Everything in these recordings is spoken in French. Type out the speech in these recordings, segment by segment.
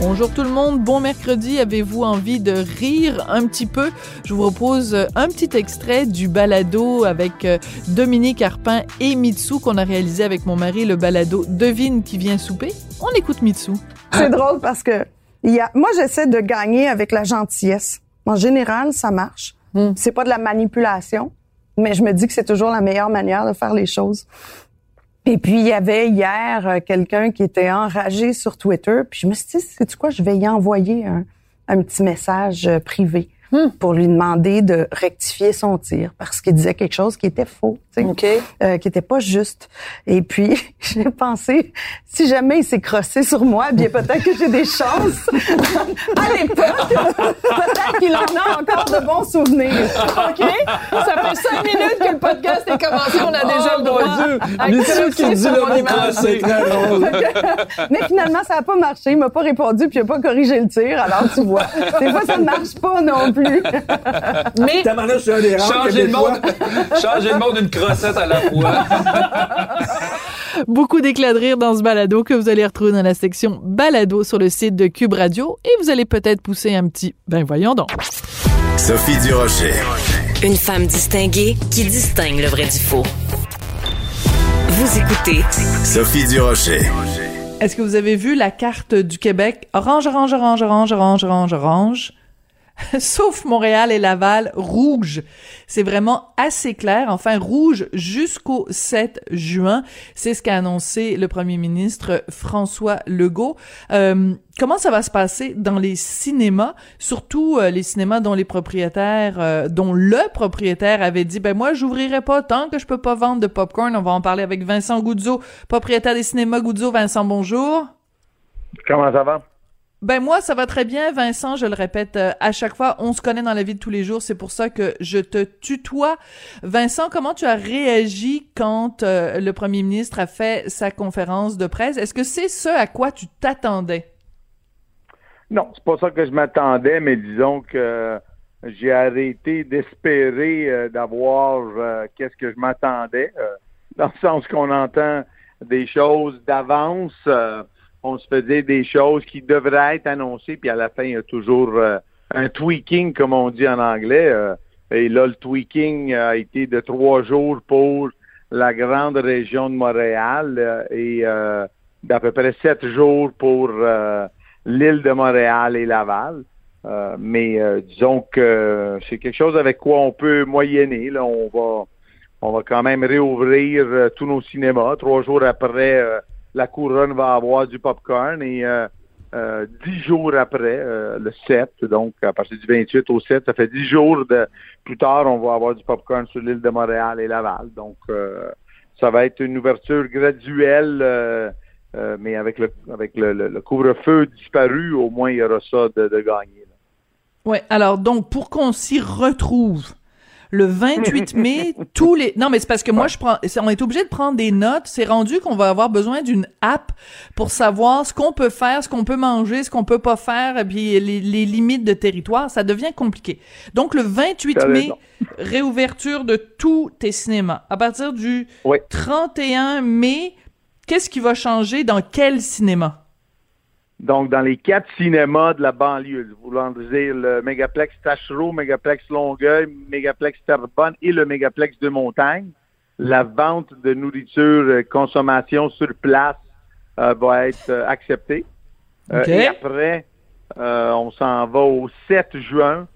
Bonjour tout le monde, bon mercredi. Avez-vous envie de rire un petit peu? Je vous propose un petit extrait du balado avec euh, Dominique Arpin et Mitsu qu'on a réalisé avec mon mari, le balado Devine qui vient souper. On écoute Mitsu. C'est drôle parce que y a, moi, j'essaie de gagner avec la gentillesse. En général, ça marche. C'est pas de la manipulation, mais je me dis que c'est toujours la meilleure manière de faire les choses. Et puis, il y avait hier euh, quelqu'un qui était enragé sur Twitter. Puis je me suis dit, sais-tu quoi, je vais y envoyer un, petit message euh, privé pour lui demander de rectifier son tir parce qu'il disait quelque chose qui était faux, tu sais, OK. euh, qui était pas juste. Et puis, j'ai pensé, si jamais il s'est crossé sur moi, bien peut-être que j'ai des chances. à l'époque, peut-être qu'il en a encore de bons souvenirs. OK? Ça fait cinq minutes que le podcast est commencé, on a déjà le droit. à Mitsu qui sur le mot crossé. Mais finalement, ça n'a pas marché. Il m'a pas répondu, puis il a pas corrigé le tir. Alors, tu vois, des fois, ça ne marche pas non plus. Mais Tabarnak, c'est un des rares que Changer le monde, changer le monde d'une crossette à la fois. beaucoup d'éclats de rire dans ce balado que vous allez retrouver dans la section balado sur le site de Cube Radio et vous allez peut-être pousser un petit ben voyons donc. Sophie Durocher. Une femme distinguée qui distingue le vrai du faux. Vous écoutez Sophie Durocher. Est-ce que vous avez vu la carte du Québec? Orange orange orange orange orange orange orange Sauf Montréal et Laval, rouge. C'est vraiment assez clair. Enfin, rouge jusqu'au 7 juin. C'est ce qu'a annoncé le premier ministre François Legault. Euh, comment ça va se passer dans les cinémas, surtout euh, les cinémas dont les propriétaires, euh, dont le propriétaire avait dit, ben moi, j'ouvrirai pas tant que je peux pas vendre de popcorn. On va en parler avec Vincent Goudzo, propriétaire des cinémas Goudzo. Vincent, bonjour. Comment ça va? Ben moi, ça va très bien, Vincent. Je le répète euh, à chaque fois, on se connaît dans la vie de tous les jours. C'est pour ça que je te tutoie. Vincent, comment tu as réagi quand euh, le premier ministre a fait sa conférence de presse? Est-ce que c'est ce à quoi tu t'attendais? Non, c'est pas ça que je m'attendais, mais disons que j'ai arrêté d'espérer euh, d'avoir euh, qu'est-ce que je m'attendais, euh, dans le sens qu'on entend des choses d'avance, euh, on se faisait des choses qui devraient être annoncées, puis à la fin, il y a toujours euh, un tweaking, comme on dit en anglais. euh, et là, le tweaking a été de trois jours pour la grande région de Montréal euh, et euh, d'à peu près sept jours pour euh, l'île de Montréal et Laval. Euh, mais disons que c'est quelque chose avec quoi on peut moyenner. Là, on va on va quand même réouvrir tous nos cinémas. Trois jours après, la couronne va avoir du popcorn et euh, euh, dix jours après, euh, le 7, donc à partir du 28 au 7, ça fait dix jours de plus tard, on va avoir du popcorn sur l'île de Montréal et Laval. Donc euh, ça va être une ouverture graduelle, euh, euh, mais avec le avec le, le- le couvre-feu disparu, au moins il y aura ça de, de gagné. là. Ouais. Alors donc, pour qu'on s'y retrouve. Le 28 mai, tous les... Non, mais c'est parce que moi, je prends... On est obligé de prendre des notes. C'est rendu qu'on va avoir besoin d'une app pour savoir ce qu'on peut faire, ce qu'on peut manger, ce qu'on peut pas faire, et puis les, les limites de territoire. Ça devient compliqué. Donc, le 28 T'as mai, raison. réouverture de tous tes cinémas. À partir du Oui. 31 mai, qu'est-ce qui va changer dans quel cinéma? Donc, dans les quatre cinémas de la banlieue, voulant dire le Mégaplex Tachereau, Mégaplex Longueuil, Mégaplex Terrebonne et le Mégaplex de Montagne, la vente de nourriture euh, consommation sur place euh, va être euh, acceptée. Euh, et après, euh, on s'en va au 7 juin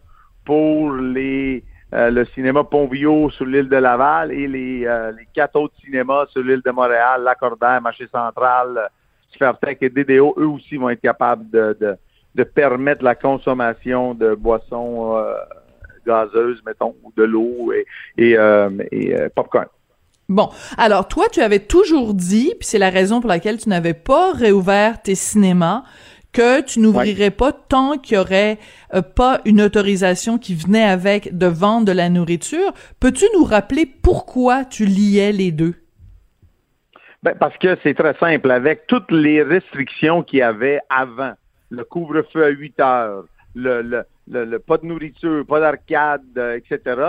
pour les euh, le cinéma Pontvio sur l'île de Laval et les, euh, les quatre autres cinémas sur l'île de Montréal, Lacordaire, Marché Central, euh, Sfertec et DDO, eux aussi vont être capables de, de, de permettre la consommation de boissons euh, gazeuses, mettons, ou de l'eau et, et, euh, et euh, popcorn. Bon, alors toi, tu avais toujours dit, puis c'est la raison pour laquelle tu n'avais pas réouvert tes cinémas, que tu n'ouvrirais pas tant qu'il y aurait euh, pas une autorisation qui venait avec de vendre de la nourriture. Peux-tu nous rappeler pourquoi tu liais les deux? Ben, parce que c'est très simple. Avec toutes les restrictions qu'il y avait avant, le couvre-feu à 8 heures, le, le, le, le pas de nourriture, pas d'arcade, euh, etc.,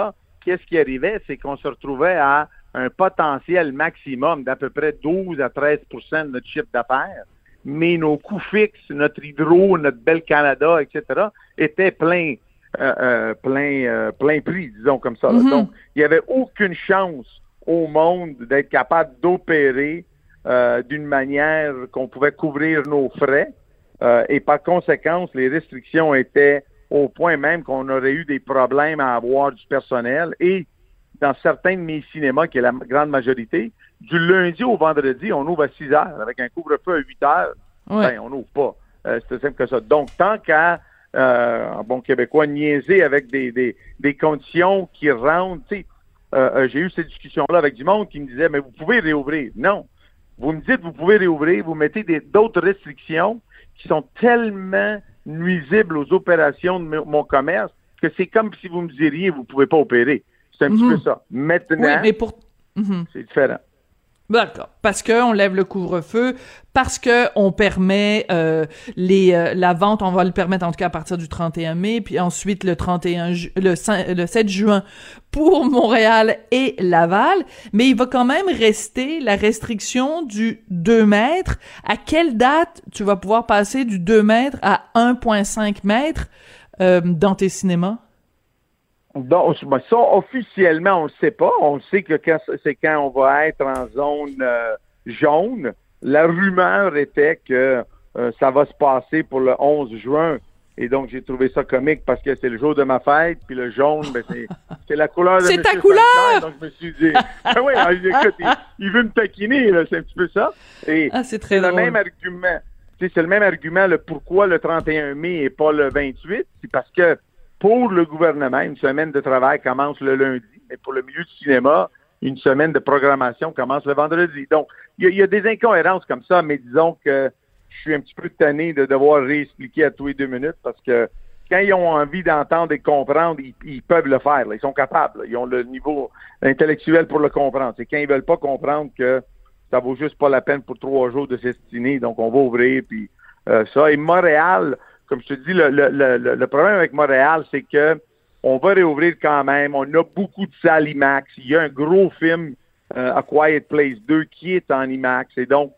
qu'est-ce qui arrivait? C'est qu'on se retrouvait à un potentiel maximum d'à peu près 12 à 13% de notre chiffre d'affaires, mais nos coûts fixes, notre hydro, notre bel Canada, etc., étaient pleins, euh, euh, plein, euh, plein prix, disons comme ça. Mhm. Donc, il n'y avait aucune chance au monde d'être capable d'opérer euh, d'une manière qu'on pouvait couvrir nos frais. Euh, et par conséquent, les restrictions étaient au point même qu'on aurait eu des problèmes à avoir du personnel. Et dans certains de mes cinémas, qui est la grande majorité, du lundi au vendredi, on ouvre à 6 heures avec un couvre-feu à 8 heures. Ben, on n'ouvre pas. Euh, c'est simple que ça. Donc, tant qu'à, euh, bon québécois, niaiser avec des, des, des conditions qui rendent, tu sais, euh, euh, j'ai eu cette discussion-là avec du monde qui me disait, mais vous pouvez réouvrir. Non. Vous me dites, vous pouvez réouvrir, vous mettez des- d'autres restrictions qui sont tellement nuisibles aux opérations de mon- commerce que c'est comme si vous me diriez, vous pouvez pas opérer. C'est un petit Mhm. peu ça. Maintenant, Oui, mais pour... Mhm. c'est différent. D'accord. Parce que on lève le couvre-feu, parce que on permet euh, les euh, la vente, on va le permettre en tout cas à partir du 31 mai, puis ensuite le 31 ju- le, 5 le 7 juin pour Montréal et Laval, mais il va quand même rester la restriction du 2 mètres. À quelle date tu vas pouvoir passer du 2 mètres à 1.5 mètres euh, dans tes cinémas? Donc, ça, officiellement, on ne sait pas. On sait que quand- c'est quand on va être en zone euh, jaune. La rumeur était que euh, ça va se passer pour le 11 juin. Et donc, j'ai trouvé ça comique parce que c'est le jour de ma fête. Puis le jaune, ben, c'est, la couleur de C'est ta couleur! Sanchez. Donc, je me suis dit, ben oui, alors, écoute, il, il veut me taquiner, là, c'est un petit peu ça. Et Ah, c'est très c'est le drôle. même argument. C'est le même argument, le pourquoi le 31 mai et pas le 28. C'est parce que pour le gouvernement, une semaine de travail commence le lundi, mais pour le milieu du cinéma, une semaine de programmation commence le vendredi. Donc, il y, a- des incohérences comme ça, mais disons que je suis un petit peu tanné de devoir réexpliquer à tous les deux minutes parce que quand ils ont envie d'entendre et comprendre, ils, peuvent le faire. Ils sont capables. Ils ont le niveau intellectuel pour le comprendre. C'est quand ils veulent pas comprendre que ça vaut juste pas la peine pour trois jours de s'estimer. Donc, on va ouvrir, puis euh, ça. Et Montréal, comme je te dis, le, le, le, le problème avec Montréal, c'est que on va réouvrir quand même. On a beaucoup de salles IMAX. Il y a un gros film, euh, A Quiet Place 2, qui est en IMAX. Et donc,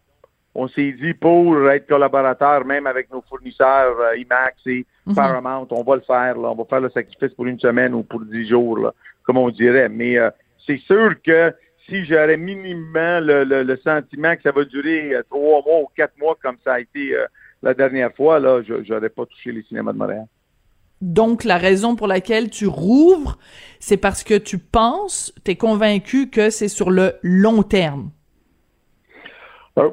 on s'est dit pour être collaborateur, même avec nos fournisseurs euh, IMAX et Paramount, on va le faire. Là. On va faire le sacrifice pour une semaine ou pour dix jours, là, comme on dirait. Mais euh, c'est sûr que si j'aurais minimum le, le- le sentiment que ça va durer euh, trois mois ou quatre mois comme ça a été la dernière fois, là, je n'aurais pas touché les cinémas de Montréal. Donc, la raison pour laquelle tu rouvres, c'est parce que tu penses, t'es convaincu que c'est sur le long terme. Euh,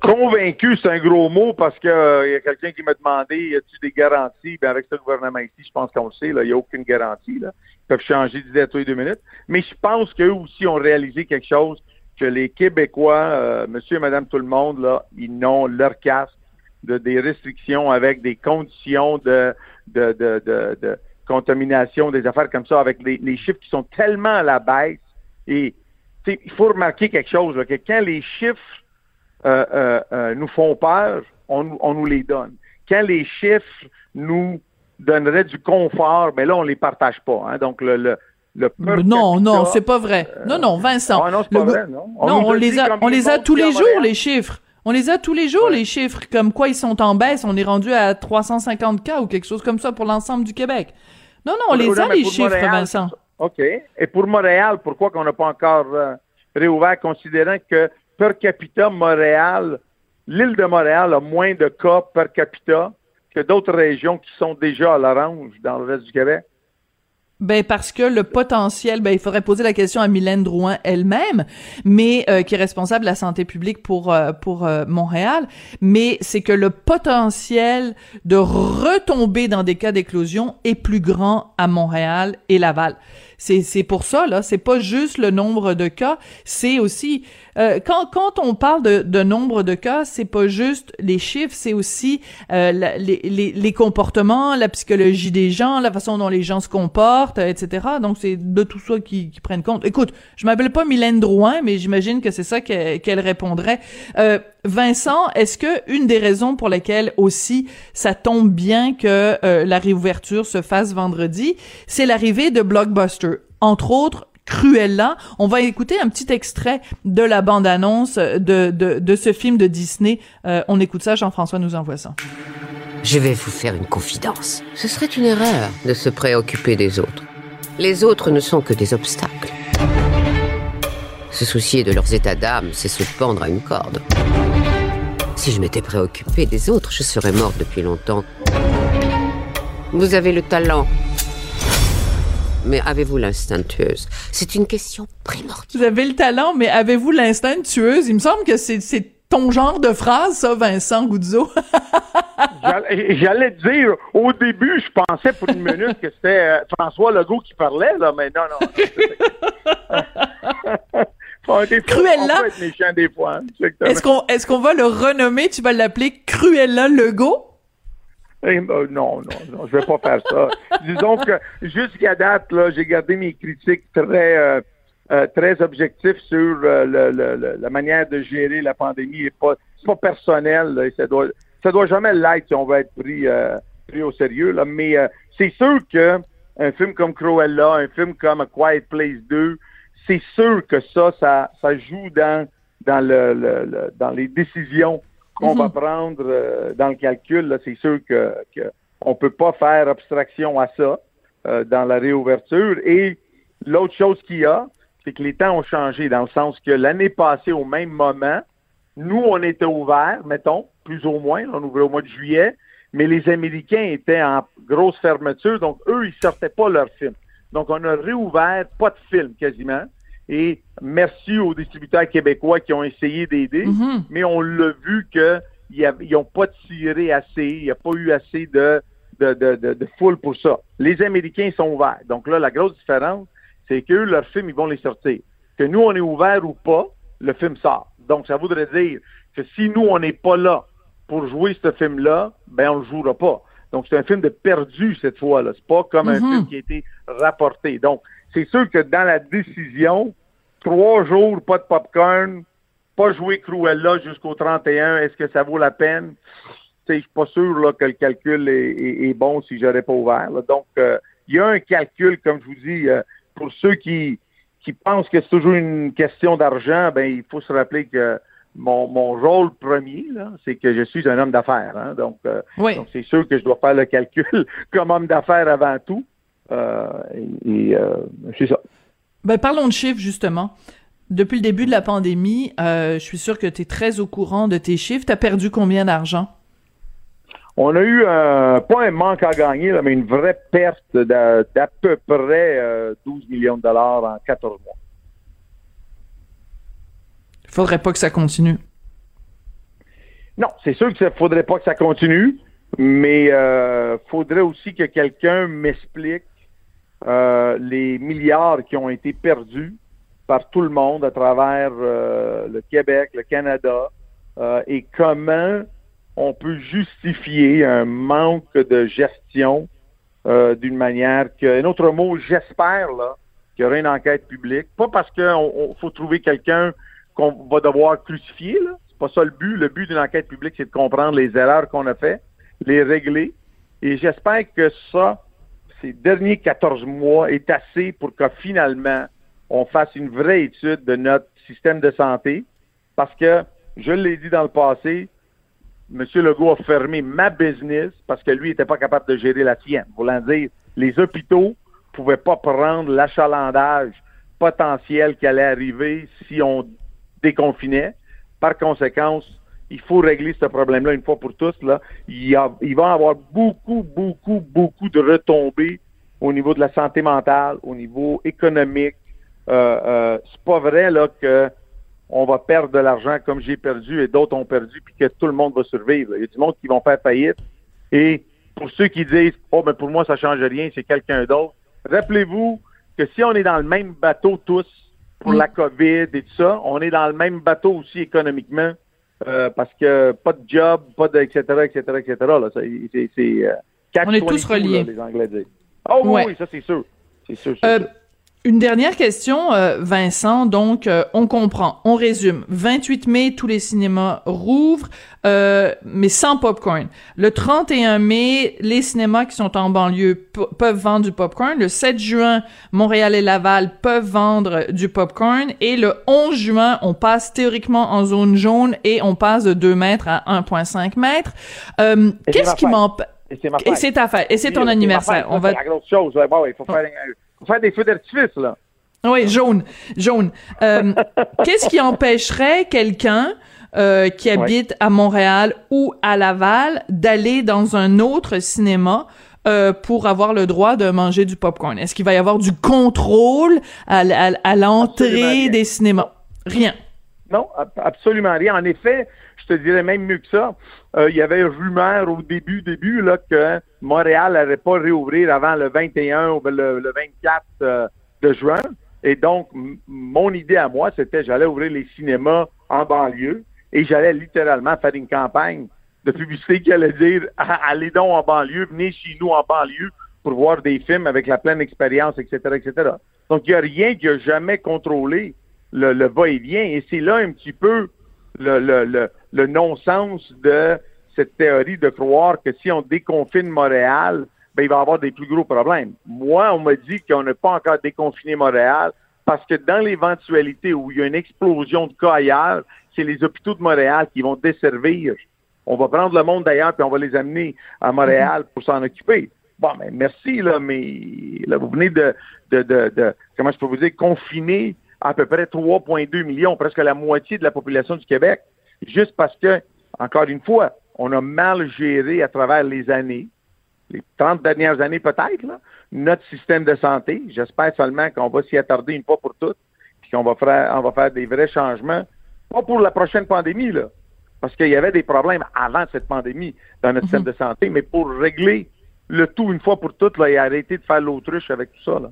convaincu, c'est un gros mot parce que euh, y a quelqu'un qui m'a demandé y a-t-il des garanties? Ben avec ce gouvernement ici, je pense qu'on le sait, il n'y a aucune garantie. Là. Ils peuvent changer d'idée à tous les deux minutes. Mais je pense qu'eux aussi ont réalisé quelque chose que les Québécois, euh, monsieur et madame tout le monde, là, ils n'ont leur casque de des restrictions avec des conditions de, de, de, de, de contamination, des affaires comme ça, avec les, les chiffres qui sont tellement à la baisse. Et tu sais, il faut remarquer quelque chose, là, que quand les chiffres euh, euh, euh, nous font peur, on, nous- on nous les donne. Quand les chiffres nous donneraient du confort, mais là, on les partage pas. Hein. Donc, le, le, non, non, c'est pas vrai. Non, non, Vincent. Ah non, c'est pas vrai, non. non, on les a, on les a tous les jours, les chiffres. On les a tous les jours, les chiffres, comme quoi ils sont en baisse. On est rendu à 350 cas ou quelque chose comme ça pour l'ensemble du Québec. Non, non, on les oui, a, les chiffres, Montréal, Vincent. OK. Et pour Montréal, pourquoi qu'on n'a pas encore euh, réouvert, considérant que per capita, Montréal, l'île de Montréal a moins de cas per capita que d'autres régions qui sont déjà à l'orange dans le reste du Québec? Ben parce que le potentiel, ben il faudrait poser la question à Mylène Drouin elle-même, mais euh, qui est responsable de la santé publique pour euh, pour euh, Montréal, mais c'est que le potentiel de retomber dans des cas d'éclosion est plus grand à Montréal et Laval. C'est pour ça là, c'est pas juste le nombre de cas, c'est aussi euh, quand quand on parle de, de nombre de cas, c'est pas juste les chiffres, c'est aussi euh, les, les, les comportements, la psychologie des gens, la façon dont les gens se comportent, etc. Donc c'est de tout ça qui, qui prennent compte. Écoute, je m'appelle pas Mylène Drouin, mais j'imagine que c'est ça qu'elle répondrait. Euh, Vincent, est-ce que une des raisons pour lesquelles aussi ça tombe bien que euh, la réouverture se fasse vendredi, c'est l'arrivée de Blockbuster, entre autres Cruella. On va écouter un petit extrait de la bande-annonce de, de, de, ce film de Disney. Euh, on écoute ça, Jean-François nous envoie ça. Je vais vous faire une confidence. Ce serait une erreur de se préoccuper des autres. Les autres ne sont que des obstacles. Se soucier de leurs états d'âme, c'est se pendre à une corde. Si je m'étais préoccupé des autres, je serais morte depuis longtemps. Vous avez le talent. Mais avez-vous l'instinct tueuse? C'est une question primordiale. Vous avez le talent, mais avez-vous l'instinct tueuse? Il me semble que c'est ton genre de phrase, ça, Vincent Goudzo. J'allais dire, au début, je pensais pour une minute que c'était euh, François Legault qui parlait, là, mais non, non. Cruella. Est-ce qu'on est qu'on va le renommer? Tu vas l'appeler Cruella Legault? Eh, ben, non, non, non, je vais pas faire ça. Disons que jusqu'à date, là, j'ai gardé mes critiques très euh, euh, très objectifs sur euh, le, la manière de gérer la pandémie. Et pas, c'est pas personnel. Là, ça doit ça doit jamais l'être si on veut être pris pris au sérieux. Là. Mais c'est sûr que un film comme Cruella, un film comme A Quiet Place 2, c'est sûr que ça, ça, ça joue dans, dans, le, le, dans les décisions qu'on va mhm. prendre euh, dans le calcul. C'est sûr que, que on peut pas faire abstraction à ça euh, dans la réouverture. Et l'autre chose qu'il y a, c'est que les temps ont changé dans le sens que l'année passée, au même moment, nous, on était ouverts, mettons, plus ou moins, on ouvrait au mois de juillet, mais les Américains étaient en grosse fermeture, donc eux, ils sortaient pas leurs films. Donc, on a réouvert, pas de films quasiment. Et merci aux distributeurs québécois qui ont essayé d'aider, mhm. mais on l'a vu qu'ils n'ont pas tiré assez, il n'y a pas eu assez de, de, de, de, foule pour ça. Les Américains sont ouverts. Donc là, la grosse différence, c'est qu'eux, leurs films, ils vont les sortir. Que nous, on est ouverts ou pas, le film sort. Donc, ça voudrait dire que si nous, on n'est pas là pour jouer ce film-là, ben, on le jouera pas. Donc, c'est un film de perdu cette fois-là. C'est pas comme un mhm. film qui a été rapporté. Donc, c'est sûr que dans la décision, trois jours, pas de popcorn, pas jouer Cruella jusqu'au 31, est-ce que ça vaut la peine? Je suis pas sûr là, que le calcul est, bon si j'aurais pas ouvert. Donc, euh, il y a un calcul, comme je vous dis, euh, pour ceux qui, qui pensent que c'est toujours une question d'argent, ben il faut se rappeler que mon, mon rôle premier, c'est que je suis un homme d'affaires. Hein. donc, euh, donc c'est sûr que je dois faire le calcul comme homme d'affaires avant tout. et, et c'est ça. Ben, parlons de chiffres, justement. Depuis le début de la pandémie, euh, je suis sûr que tu es très au courant de tes chiffres. Tu as perdu combien d'argent? On a eu un, pas un manque à gagner, mais une vraie perte d'à peu près 12 euh, millions de dollars en 14 mois. Faudrait pas que ça continue. Non, c'est sûr qu'il faudrait pas que ça continue, mais euh, faudrait aussi que quelqu'un m'explique euh, les milliards qui ont été perdus par tout le monde à travers euh, le Québec, le Canada, euh, et comment on peut justifier un manque de gestion d'une manière que, un autre mot, j'espère là qu'il y aura une enquête publique, pas parce qu'il faut trouver quelqu'un qu'on va devoir crucifier, là. c'est pas ça le but. Le but d'une enquête publique, c'est de comprendre les erreurs qu'on a fait, les régler, et j'espère que ça, ces derniers 14 mois est assez pour que finalement, on fasse une vraie étude de notre système de santé. Parce que, je l'ai dit dans le passé, M. Legault a fermé ma business parce que lui n'était pas capable de gérer la sienne. Voulant dire, les hôpitaux pouvaient pas prendre l'achalandage potentiel qui allait arriver si on déconfinait. Par conséquent, il faut régler ce problème-là une fois pour tous. Là. Il, a, il va y avoir beaucoup, beaucoup, beaucoup de retombées au niveau de la santé mentale, au niveau économique. Euh, euh, c'est pas vrai là que on va perdre de l'argent comme j'ai perdu et d'autres ont perdu puis que tout le monde va survivre. Il y a du monde qui vont faire faillite. Et pour ceux qui disent Oh mais pour moi ça change rien, c'est quelqu'un d'autre. Rappelez-vous que si on est dans le même bateau tous pour la COVID et tout ça, on est dans le même bateau aussi économiquement euh, parce que pas de job, pas de etc etc etc là, Ça, c'est c'est euh, On est tous 22, reliés. là, les Anglais disent. Oh oui, Ouais. oui, ça c'est sûr, c'est sûr. c'est Euh, sûr. Une dernière question, euh, Vincent. Donc, euh, on comprend, on résume. 28 mai, tous les cinémas rouvrent, euh, mais sans popcorn. Le 31 mai, les cinémas qui sont en banlieue peuvent vendre du popcorn. Le 7 juin, Montréal et Laval peuvent vendre du popcorn. Et le 11 juin, on passe théoriquement en zone jaune et on passe de 2 mètres à 1,5 mètres. Euh, Qu'est-ce qui m'empêche... Et c'est ta fête. Et c'est ton anniversaire. ça, On va C'est la grosse chose. là. Bon, il faut faire, faut faire des feux d'artifice, là. Oui, jaune, jaune. Euh, Qu'est-ce qui empêcherait quelqu'un euh, qui habite à Montréal ou à Laval d'aller dans un autre cinéma euh, pour avoir le droit de manger du popcorn? Est-ce qu'il va y avoir du contrôle à, l'entrée des cinémas? Rien. Non, ab- absolument rien. En effet, je te dirais même mieux que ça. Euh, il y avait une rumeur au début, début, là, que Montréal n'allait pas réouvrir avant le 21 ou le, le 24 euh, de juin. Et donc, mon idée à moi, c'était j'allais ouvrir les cinémas en banlieue et j'allais littéralement faire une campagne de publicité qui allait dire allez donc en banlieue, venez chez nous en banlieue pour voir des films avec la pleine expérience, etc., etc. Donc, il n'y a rien qui a jamais contrôlé le, va-et-vient. Et c'est là un petit peu le non-sens de cette théorie de croire que si on déconfine Montréal, ben, il va y avoir des plus gros problèmes. Moi, on m'a dit qu'on n'a pas encore déconfiné Montréal parce que dans l'éventualité où il y a une explosion de cas ailleurs, c'est les hôpitaux de Montréal qui vont desservir. On va prendre le monde d'ailleurs puis on va les amener à Montréal pour s'en occuper. Bon, mais merci, là, mais là, vous venez de, de comment je peux vous dire, confiner à peu près 3,2 millions, presque la moitié de la population du Québec, juste parce que, encore une fois, on a mal géré à travers les années, les 30 dernières années peut-être, notre système de santé. J'espère seulement qu'on va s'y attarder une fois pour toutes, puis qu'on va faire, on va faire des vrais changements, pas pour la prochaine pandémie, là, parce qu'il y avait des problèmes avant cette pandémie dans notre système de santé, mais pour régler le tout une fois pour toutes là, et arrêter de faire l'autruche avec tout ça. Là.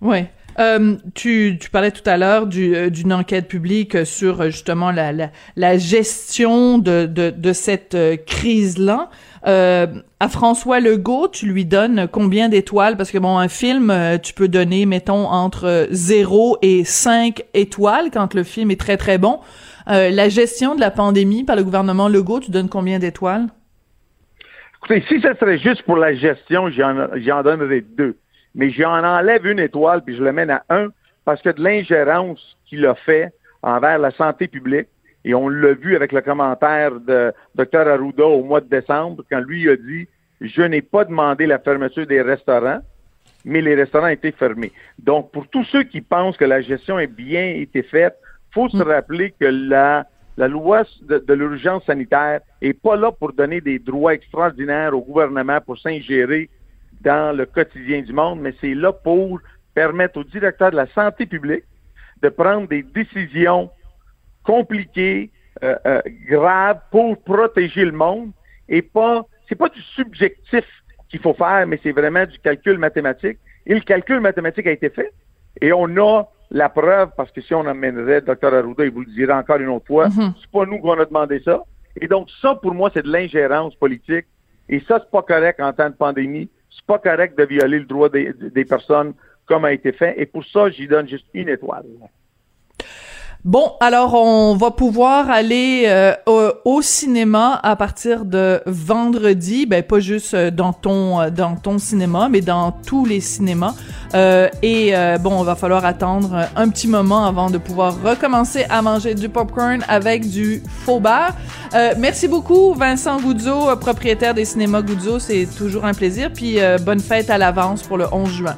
Oui. Euh, tu, tu parlais tout à l'heure euh, d'une enquête publique sur euh, justement la, la, la gestion de, de, de cette euh, crise-là. Euh, à François Legault, tu lui donnes combien d'étoiles? Parce que bon, un film, euh, tu peux donner, mettons, entre 0 et 5 étoiles quand le film est très très bon. Euh, la gestion de la pandémie par le gouvernement Legault, tu donnes combien d'étoiles? Écoutez, si ce serait juste pour la gestion, j'en donnerais deux. Mais j'en enlève une étoile, puis je le mène à un, parce que de l'ingérence qu'il a fait envers la santé publique, et on l'a vu avec le commentaire de Dr Arruda au mois de décembre, quand lui a dit « Je n'ai pas demandé la fermeture des restaurants, mais les restaurants étaient fermés. » Donc, pour tous ceux qui pensent que la gestion est bien été faite, faut se rappeler que la, la loi de, de l'urgence sanitaire est pas là pour donner des droits extraordinaires au gouvernement pour s'ingérer dans le quotidien du monde, mais c'est là pour permettre au directeur de la santé publique de prendre des décisions compliquées, euh, euh, graves pour protéger le monde et pas, c'est pas du subjectif qu'il faut faire, mais c'est vraiment du calcul mathématique. Et le calcul mathématique a été fait et on a la preuve, parce que si on amènerait Dr Arruda, il vous le dira encore une autre fois, c'est pas nous qu'on a demandé ça. Et donc, ça, pour moi, c'est de l'ingérence politique. Et ça, c'est pas correct en temps de pandémie. C'est pas correct de violer le droit des, des personnes comme a été fait. Et pour ça, j'y donne juste une étoile. Bon, alors on va pouvoir aller euh, au, cinéma à partir de vendredi, ben pas juste euh, dans ton euh, dans ton cinéma, mais dans tous les cinémas. Et bon, on va falloir attendre un petit moment avant de pouvoir recommencer à manger du popcorn avec du faux. Euh, merci beaucoup Vincent Goudzo, propriétaire des cinémas Goudzo, c'est toujours un plaisir. Puis bonne fête à l'avance pour le 11 juin.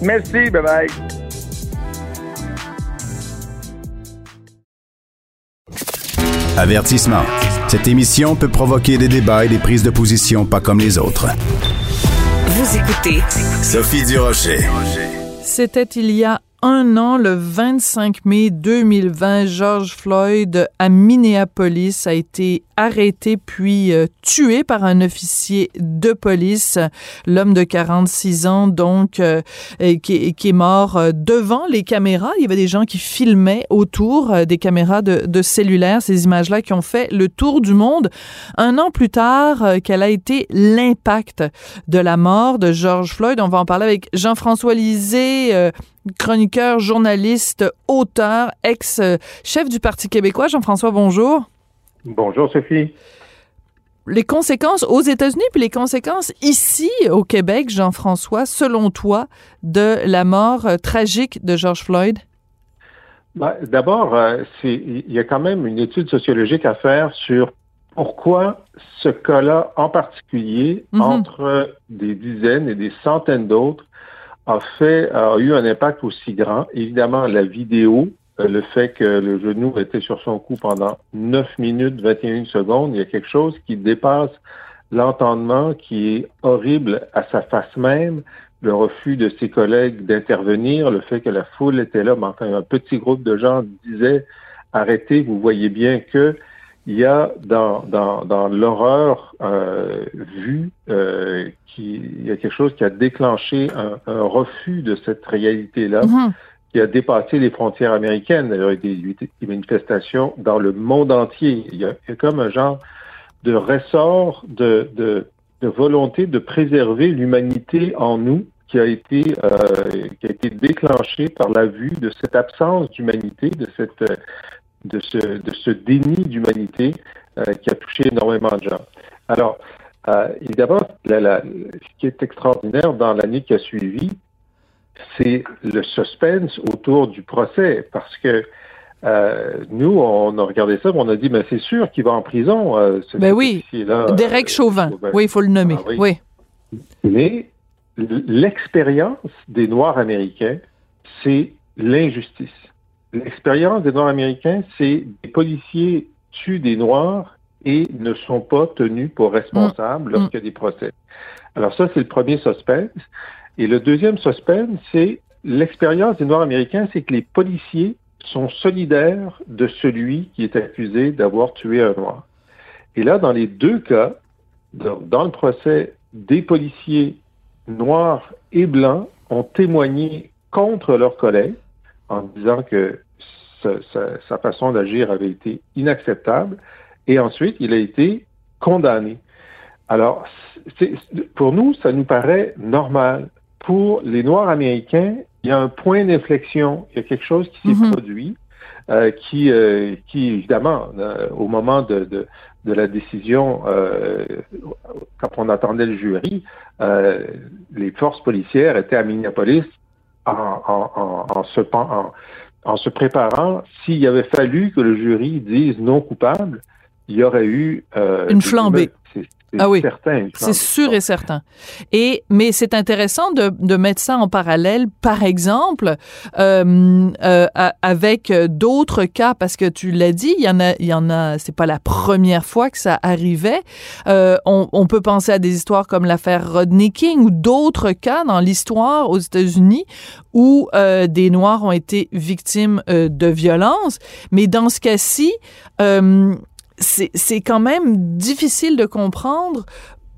Merci, bye bye. Avertissement. Cette émission peut provoquer des débats et des prises de position pas comme les autres. Vous écoutez Sophie Durocher. C'était il y a un an, le 25 mai 2020, George Floyd à Minneapolis a été arrêté puis euh, tué par un officier de police. L'homme de 46 ans, donc, euh, qui, est mort euh, devant les caméras. Il y avait des gens qui filmaient autour des caméras de, de cellulaire, ces images-là qui ont fait le tour du monde. Un an plus tard, quel a été l'impact de la mort de George Floyd? On va en parler avec Jean-François Lisée, chroniqueur, journaliste, auteur, ex-chef du Parti québécois. Jean-François, bonjour. Bonjour, Sophie. Les conséquences aux États-Unis, puis les conséquences ici au Québec, Jean-François, selon toi, de la mort euh, tragique de George Floyd? Ben, D'abord, euh, il y a quand même une étude sociologique à faire sur pourquoi ce cas-là en particulier, mm-hmm. entre des dizaines et des centaines d'autres, a fait, a eu un impact aussi grand. Évidemment, la vidéo, euh, le fait que le genou était sur son cou pendant 9 minutes 21 secondes, il y a quelque chose qui dépasse l'entendement, qui est horrible à sa face même, le refus de ses collègues d'intervenir, le fait que la foule était là, mais enfin un petit groupe de gens disait arrêtez, vous voyez bien que il y a dans, dans, dans l'horreur euh, vue, euh, qui, il y a quelque chose qui a déclenché un, un refus de cette réalité-là, mm-hmm. qui a dépassé les frontières américaines. D'ailleurs, il y a des, des manifestations dans le monde entier. Il y a, il y a comme un genre de ressort de, de, de volonté de préserver l'humanité en nous qui a été euh, qui a été déclenché par la vue de cette absence d'humanité, de cette de ce, de ce déni d'humanité euh, qui a touché énormément de gens. Alors, euh, évidemment, la, la, ce qui est extraordinaire dans l'année qui a suivi, c'est le suspense autour du procès, parce que euh, nous, on a regardé ça, on a dit, mais c'est sûr qu'il va en prison. Euh, ce ben oui, là, Derek euh, Chauvin. Oui, il faut le nommer. Ah, oui. oui. Mais l'expérience des Noirs américains, c'est l'injustice. L'expérience des Noirs américains, c'est des policiers tuent des Noirs et ne sont pas tenus pour responsables mm. lorsqu'il y a des procès. Alors ça, c'est le premier suspense. Et le deuxième suspense, c'est l'expérience des Noirs américains, c'est que les policiers sont solidaires de celui qui est accusé d'avoir tué un Noir. Et là, dans les deux cas, dans le procès, des policiers noirs et blancs ont témoigné contre leurs collègues en disant que sa, façon d'agir avait été inacceptable. Et ensuite, il a été condamné. Alors, pour nous, ça nous paraît normal. Pour les Noirs américains, il y a un point d'inflexion, il y a quelque chose qui s'est mm-hmm. produit, euh, qui, euh, qui, évidemment, euh, au moment de, de, de la décision, quand on attendait le jury, les forces policières étaient à Minneapolis en, se, en, se préparant, s'il avait fallu que le jury dise non coupable, il y aurait eu euh, une flambée. Ah oui, c'est sûr et certain. Et mais c'est intéressant de, de mettre ça en parallèle, par exemple, euh, euh, avec d'autres cas, parce que tu l'as dit, il y en a, il y en a. C'est pas la première fois que ça arrivait. Euh, on, on, peut penser à des histoires comme l'affaire Rodney King ou d'autres cas dans l'histoire aux États-Unis où euh, des Noirs ont été victimes euh, de violences. Mais dans ce cas-ci, euh, c'est quand même difficile de comprendre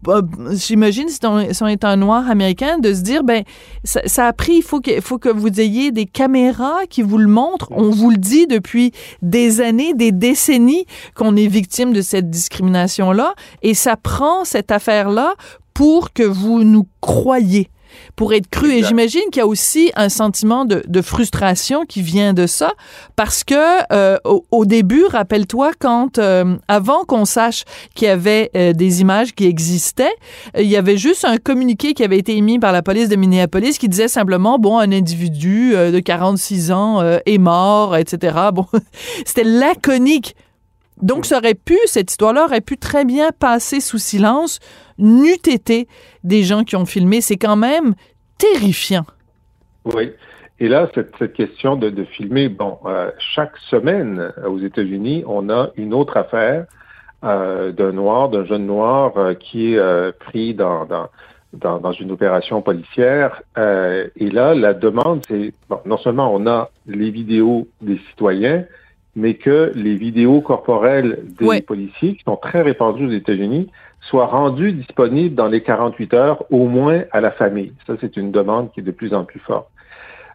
bah, j'imagine si on, est un noir américain de se dire ben ça, ça a pris il faut que faut que vous ayez des caméras qui vous le montrent. On vous le dit depuis des années des décennies qu'on est victime de cette discrimination là et ça prend cette affaire là pour que vous nous croyez pour être cru. Et j'imagine qu'il y a aussi un sentiment de, de, frustration qui vient de ça, parce que euh, au, début, rappelle-toi, quand euh, avant qu'on sache qu'il y avait euh, des images qui existaient, il y avait juste un communiqué qui avait été émis par la police de Minneapolis qui disait simplement bon, un individu de 46 ans est mort, etc. Bon, c'était laconique. Donc, ça aurait pu, cette histoire-là aurait pu très bien passer sous silence, n'eût été des gens qui ont filmé. C'est quand même terrifiant. Oui. Et là, cette, question de, filmer, bon, euh, chaque semaine aux États-Unis, on a une autre affaire euh, d'un noir, d'un jeune noir euh, qui est pris dans, dans, une opération policière. Euh, et là, la demande, c'est non seulement on a les vidéos des citoyens, mais que les vidéos corporelles des Ouais. policiers, qui sont très répandues aux États-Unis, soient rendues disponibles dans les 48 heures, au moins à la famille. Ça, c'est une demande qui est de plus en plus forte.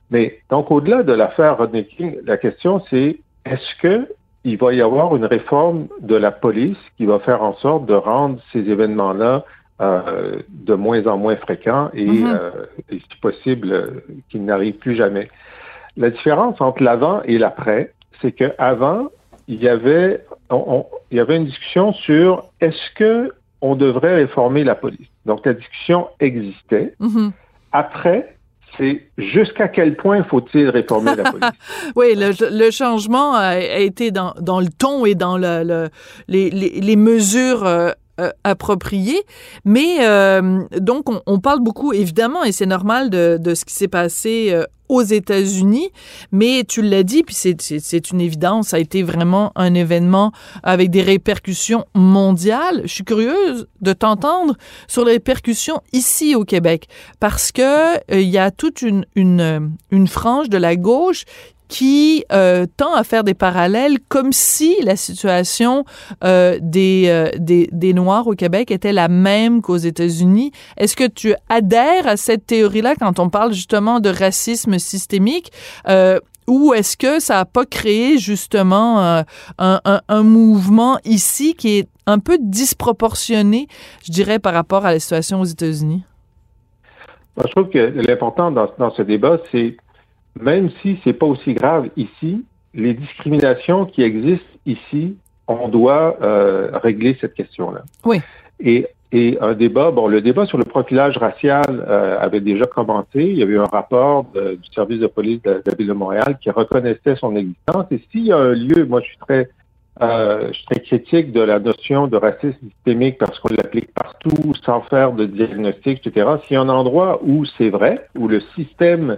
Mais donc, au-delà de l'affaire Rodney King, la question, c'est est-ce que il va y avoir une réforme de la police qui va faire en sorte de rendre ces événements-là euh, de moins en moins fréquents et, Mhm. euh, et si possible, euh, qu'ils n'arrivent plus jamais? La différence entre l'avant et l'après, c'est que avant, il y avait, on- on- il y avait une discussion sur est-ce que on devrait réformer la police. Donc la discussion existait. Mhm. Après, c'est jusqu'à quel point faut-il réformer la police? Oui, le, le changement a, a été dans, dans le ton et dans le, le- les, les, les mesures euh, appropriées. Mais euh, donc, on, on parle beaucoup, évidemment, et c'est normal de, de ce qui s'est passé euh, aux États-Unis. Mais tu l'as dit, puis c'est- une évidence, ça a été vraiment un événement avec des répercussions mondiales. Je suis curieuse de t'entendre sur les répercussions ici au Québec, parce que euh, il y a toute une, une, une frange de la gauche qui euh, tend à faire des parallèles comme si la situation euh, des, euh, des, des Noirs au Québec était la même qu'aux États-Unis. Est-ce que tu adhères à cette théorie-là quand on parle justement de racisme systémique? Euh, ou est-ce que ça n'a pas créé justement euh, un, un, un mouvement ici qui est un peu disproportionné, je dirais, par rapport à la situation aux États-Unis? Je trouve que l'important dans, dans ce débat, c'est même si c'est pas aussi grave ici, les discriminations qui existent ici, on doit euh, régler cette question-là. Oui. Et, et un débat, bon, le débat sur le profilage racial euh, avait déjà commencé. Il y avait eu un rapport de- du service de police de, de la ville de Montréal qui reconnaissait son existence. Et s'il y a un lieu, moi, je suis très euh, je suis très critique de la notion de racisme systémique parce qu'on l'applique partout sans faire de diagnostic, etc. S'il y a un endroit où c'est vrai, où le système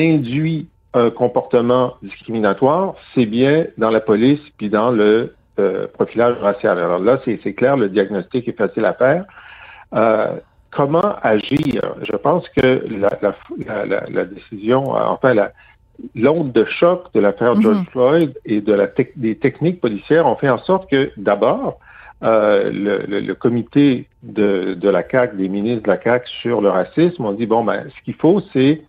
induit un comportement discriminatoire, c'est bien dans la police puis dans le euh, profilage racial. Alors là, c'est clair, le diagnostic est facile à faire. Euh, comment agir? Je pense que la, la, la, la- décision, euh, enfin, la, l'onde de choc de l'affaire. George Floyd et de la des techniques policières ont fait en sorte que, d'abord, euh, le, le- le comité de, de la CAC, des ministres de la CAC sur le racisme, ont dit bon ben, ce qu'il faut, c'est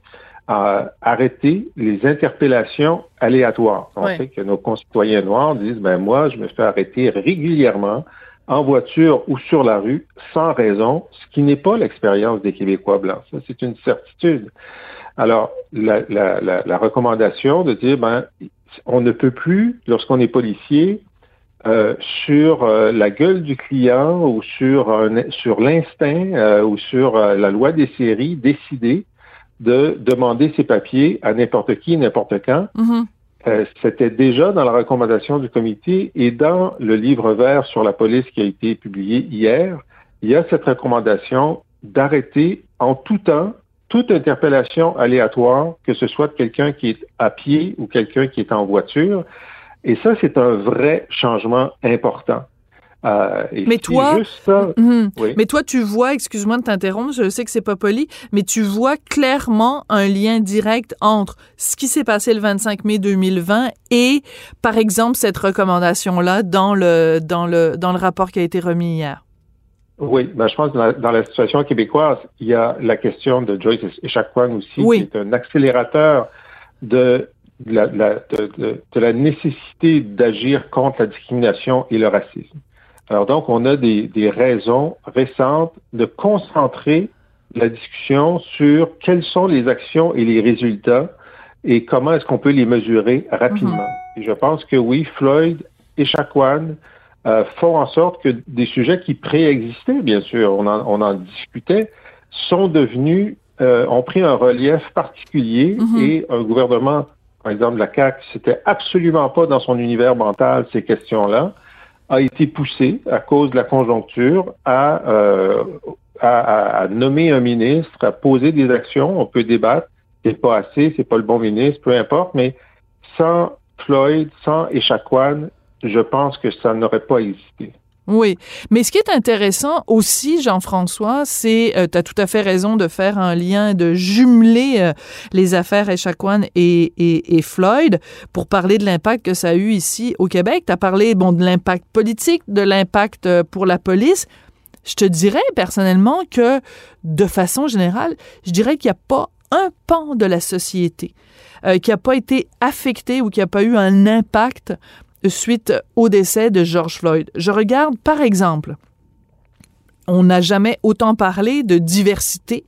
euh, arrêter les interpellations aléatoires. On Ouais. sait que nos concitoyens noirs disent ben moi, je me fais arrêter régulièrement en voiture ou sur la rue sans raison, ce qui n'est pas l'expérience des Québécois blancs. Ça, c'est une certitude. Alors, la, la, la, la recommandation de dire, ben, on ne peut plus, lorsqu'on est policier, euh, sur euh, la gueule du client ou sur, un- sur l'instinct euh, ou sur euh, la loi des séries, décider de demander ses papiers à n'importe qui, n'importe quand. Mhm. Euh, C'était déjà dans la recommandation du comité et dans le livre vert sur la police qui a été publié hier, il y a cette recommandation d'arrêter en tout temps toute interpellation aléatoire, que ce soit de quelqu'un qui est à pied ou quelqu'un qui est en voiture. Et ça, c'est un vrai changement important. Euh, Mais toi- juste Mhm. oui. Mais toi, tu vois, excuse-moi de t'interrompre, je sais que c'est pas poli, mais tu vois clairement un lien direct entre ce qui s'est passé le 25 mai 2020 et, par exemple, cette recommandation-là dans le, dans le, dans le rapport qui a été remis hier. Oui, ben, je pense que dans la, dans la situation québécoise, il y a la question de Joyce Echaquan aussi, Oui. qui est un accélérateur de la, la- de, de- de la nécessité d'agir contre la discrimination et le racisme. Alors donc, on a des, des raisons récentes de concentrer la discussion sur quelles sont les actions et les résultats et comment est-ce qu'on peut les mesurer rapidement. Et je pense que oui, Floyd et Chacuan euh, font en sorte que des sujets qui préexistaient, bien sûr, on en, on en discutait, sont devenus, euh, ont pris un relief particulier Mhm. et un gouvernement, par exemple la CAQ, c'était absolument pas dans son univers mental ces questions-là, a été poussé à cause de la conjoncture à, euh, à, à- à nommer un ministre, à poser des actions. On peut débattre, c'est pas assez, c'est pas le bon ministre, peu importe, mais sans Floyd, sans Echaquan, je pense que ça n'aurait pas existé. Oui, mais ce qui est intéressant aussi, Jean-François, c'est, euh, tu as tout à fait raison de faire un lien, de jumeler euh, les affaires Echaquan et, et, Floyd pour parler de l'impact que ça a eu ici au Québec. Tu as parlé bon, de l'impact politique, de l'impact euh, pour la police. Je te dirais personnellement que, de façon générale, je dirais qu'il n'y a pas un pan de la société qui n'a pas été affecté ou qui n'a pas eu un impact suite au décès de George Floyd. Je regarde, par exemple, on n'a jamais autant parlé de diversité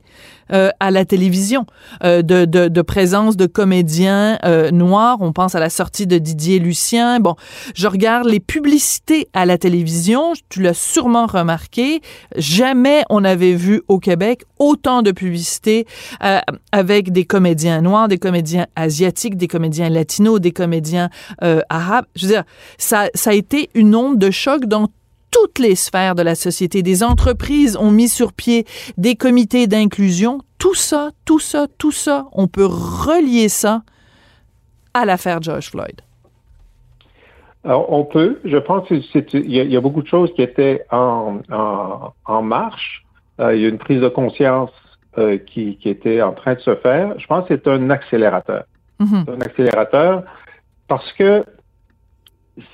euh, à la télévision, euh, de, de, de, présence de comédiens euh, noirs. On pense à la sortie de Didier Lucien. Bon, je regarde les publicités à la télévision. Tu l'as sûrement remarqué. Jamais on avait vu au Québec autant de publicités euh, avec des comédiens noirs, des comédiens asiatiques, des comédiens latinos, des comédiens euh, arabes. Je veux dire, ça, ça a été une onde de choc dans toutes les sphères de la société. Des entreprises ont mis sur pied des comités d'inclusion. Tout ça, tout ça, tout ça, on peut relier ça à l'affaire George Floyd. Alors, on peut. Je pense qu'il y, y, a beaucoup de choses qui étaient en, en, en marche. Euh, il y a une prise de conscience euh, qui, qui, était en train de se faire. Je pense que c'est un accélérateur. Mm -hmm. C'est un accélérateur parce que,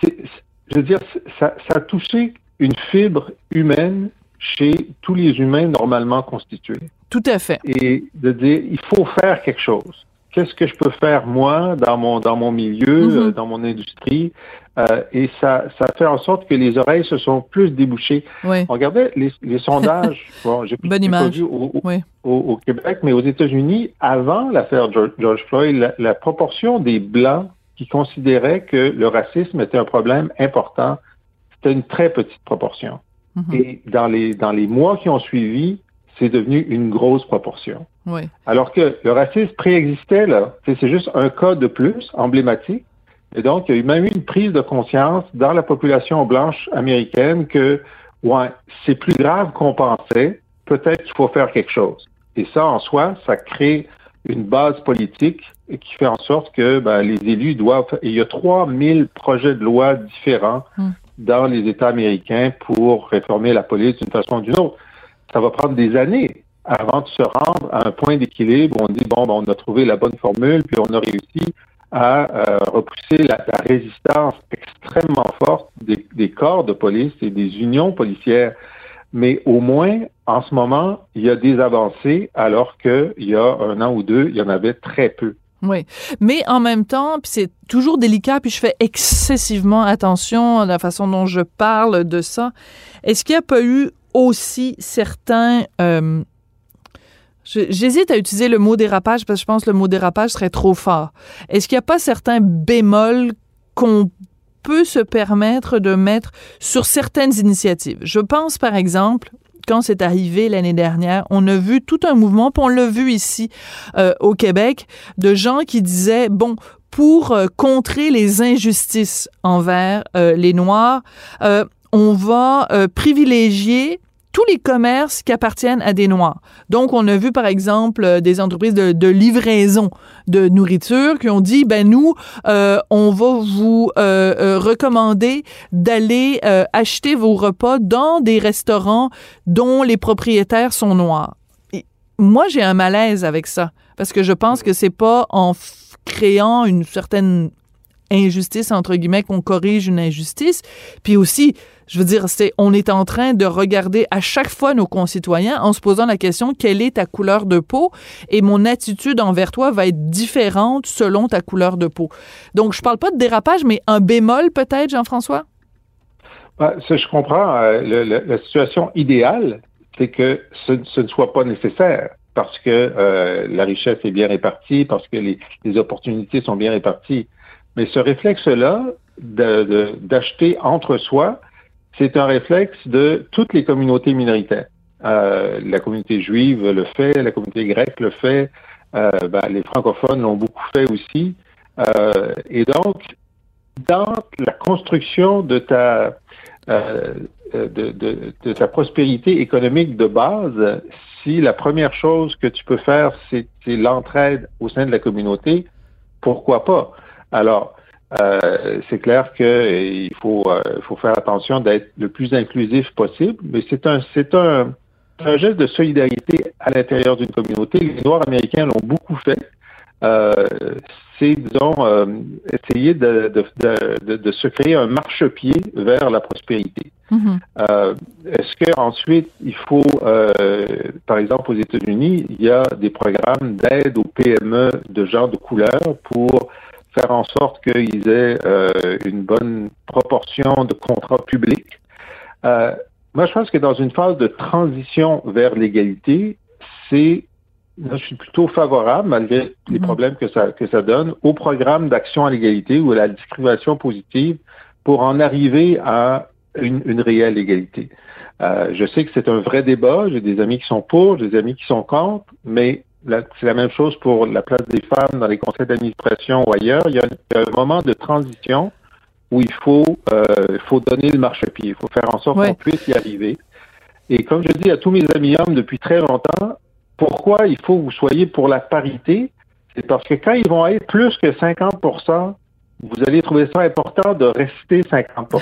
je veux dire, ça, ça a touché une fibre humaine chez tous les humains normalement constitués. Tout à fait. Et de dire, il faut faire quelque chose. Qu'est-ce que je peux faire moi dans mon dans mon milieu, mm -hmm. euh, dans mon industrie? Euh, Et ça ça fait en sorte que les oreilles se sont plus débouchées. Oui. On regardait les, les sondages. bon, j'ai Bonne image. Vu au, oui. au, au, Québec, mais aux États-Unis, avant l'affaire George, George, Floyd, la, la proportion des blancs qui considéraient que le racisme était un problème important c'était une très petite proportion. Mm -hmm. Et dans les, dans les mois qui ont suivi, c'est devenu une grosse proportion. Oui. Alors que le racisme préexistait, là. C'est juste un cas de plus, emblématique. Et donc, il y a eu même eu une prise de conscience dans la population blanche américaine que, ouais, c'est plus grave qu'on pensait. Peut-être qu'il faut faire quelque chose. Et ça, en soi, ça crée une base politique qui fait en sorte que ben, les élus doivent... Et il y a 3000 projets de loi différents mm dans les États américains pour réformer la police d'une façon ou d'une autre. Ça va prendre des années avant de se rendre à un point d'équilibre où on dit, bon, ben, on a trouvé la bonne formule, puis on a réussi à euh, repousser la, résistance extrêmement forte des, corps de police et des unions policières. Mais au moins, en ce moment, il y a des avancées, alors qu'il y a un an ou deux, il y en avait très peu. Oui, mais en même temps, puis c'est toujours délicat, puis je fais excessivement attention à la façon dont je parle de ça. Est-ce qu'il n'y a pas eu aussi certains... Euh, J'hésite à utiliser le mot dérapage parce que je pense que le mot dérapage serait trop fort. Est-ce qu'il n'y a pas certains bémols qu'on peut se permettre de mettre sur certaines initiatives? Je pense par exemple quand c'est arrivé l'année dernière, on a vu tout un mouvement, puis on l'a vu ici euh, au Québec, de gens qui disaient, bon, pour euh, contrer les injustices envers euh, les Noirs, on va privilégier tous les commerces qui appartiennent à des Noirs. Donc, on a vu, par exemple, des entreprises de, livraison de nourriture qui ont dit, ben nous, euh, on va vous euh, euh, recommander d'aller acheter vos repas dans des restaurants dont les propriétaires sont noirs. Moi, j'ai un malaise avec ça parce que je pense que c'est pas en créant une certaine injustice entre guillemets qu'on corrige une injustice puis aussi je veux dire c'est on est en train de regarder à chaque fois nos concitoyens en se posant la question quelle est ta couleur de peau? Et mon attitude envers toi va être différente selon ta couleur de peau. Donc je parle pas de dérapage mais un bémol peut-être Jean-François? Ben, je comprends. Euh, la situation idéale c'est que ce, ne soit pas nécessaire parce que euh, la richesse est bien répartie parce que les, opportunités sont bien réparties. Mais ce réflexe-là d'acheter entre soi, c'est un réflexe de toutes les communautés minoritaires. Euh, la communauté juive le fait, la communauté grecque le fait, euh, ben, les francophones l'ont beaucoup fait aussi. Euh, et donc, dans la construction de ta, euh, de, de, de, ta prospérité économique de base, si la première chose que tu peux faire, c'est l'entraide au sein de la communauté, pourquoi pas? Alors, Euh, c'est clair qu'il faut, euh, faut faire attention d'être le plus inclusif possible, mais c'est un, c'est un, un geste de solidarité à l'intérieur d'une communauté. Les Noirs américains l'ont beaucoup fait. Euh, c'est, disons, euh, essayer de, de, de, de, se créer un marchepied vers la prospérité. Mhm. Euh, est-ce que ensuite il faut, euh, par exemple aux États-Unis, il y a des programmes d'aide aux PME de gens de couleur pour faire en sorte qu'ils aient euh, une bonne proportion de contrats publics. Euh, moi, je pense que dans une phase de transition vers l'égalité, c'est je suis plutôt favorable, malgré les Mhm. problèmes que ça, que ça donne, au programme d'action à l'égalité ou à la discrimination positive pour en arriver à une, une réelle égalité. Euh, je sais que c'est un vrai débat. J'ai des amis qui sont pour, j'ai des amis qui sont contre, mais c'est la même chose pour la place des femmes dans les conseils d'administration ou ailleurs. Il y a, il y a un moment de transition où il faut, euh, faut donner le marchepied. Il faut faire en sorte Ouais. qu'on puisse y arriver. Et comme je dis à tous mes amis hommes depuis très longtemps, pourquoi il faut que vous soyez pour la parité? C'est parce que quand ils vont être plus que 50 vous allez trouver ça important de rester 50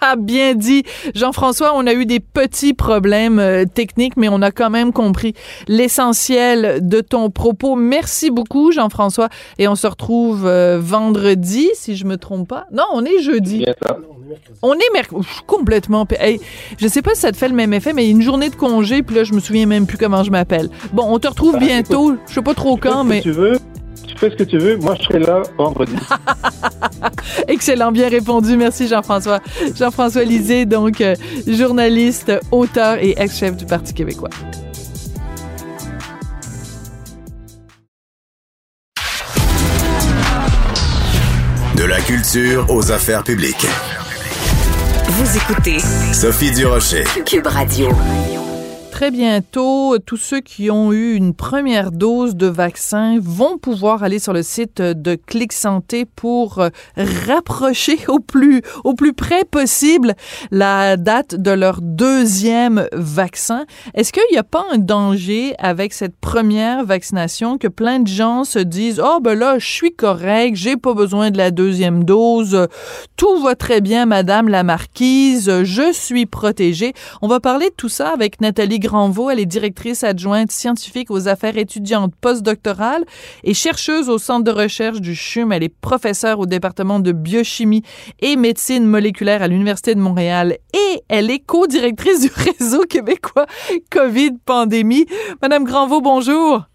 Ah, bien dit. Jean-François, on a eu des petits problèmes euh, techniques, mais on a quand même compris l'essentiel de ton propos. Merci beaucoup, Jean-François. Et on se retrouve euh, vendredi, si je me trompe pas. Non, on est jeudi. Bien ça. On est mercredi. Complètement. Hey, je sais pas si ça te fait le même effet, mais il y a une journée de congé, puis là, je me souviens même plus comment je m'appelle. Bon, on te retrouve Ben, bientôt. Je sais pas trop quand, mais tu veux. Tu fais ce que tu veux. Moi, je serai là vendredi. Excellent, bien répondu. Merci Jean-François. Jean-François Lisée, donc euh, journaliste, auteur et ex-chef du Parti québécois. De la culture aux affaires publiques. Vous écoutez Sophie Durocher. Cube Radio. Très bientôt, tous ceux qui ont eu une première dose de vaccin vont pouvoir aller sur le site de Clic Santé pour euh, rapprocher au plus au plus près possible la date de leur deuxième vaccin. Est-ce qu'il n'y a pas un danger avec cette première vaccination que plein de gens se disent "Oh ben là, je suis correct, j'ai pas besoin de la deuxième dose, tout va très bien madame la marquise, je suis protégée." On va parler de tout ça avec Nathalie Granvaux. Elle est directrice adjointe scientifique aux affaires étudiantes postdoctorales et chercheuse au centre de recherche du CHUM. Elle est professeure au département de biochimie et médecine moléculaire à l'Université de Montréal et elle est co-directrice du réseau québécois COVID pandémie. Madame Granvaux, bonjour.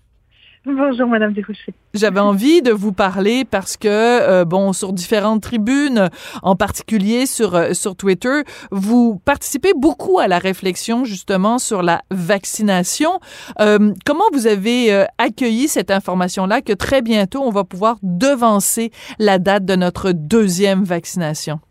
Bonjour, Madame Desrochers. J'avais envie de vous parler parce que, euh, bon, sur différentes tribunes, en particulier sur, euh, sur Twitter, vous participez beaucoup à la réflexion justement sur la vaccination. Euh, comment vous avez accueilli cette information-là que très bientôt, on va pouvoir devancer la date de notre deuxième vaccination?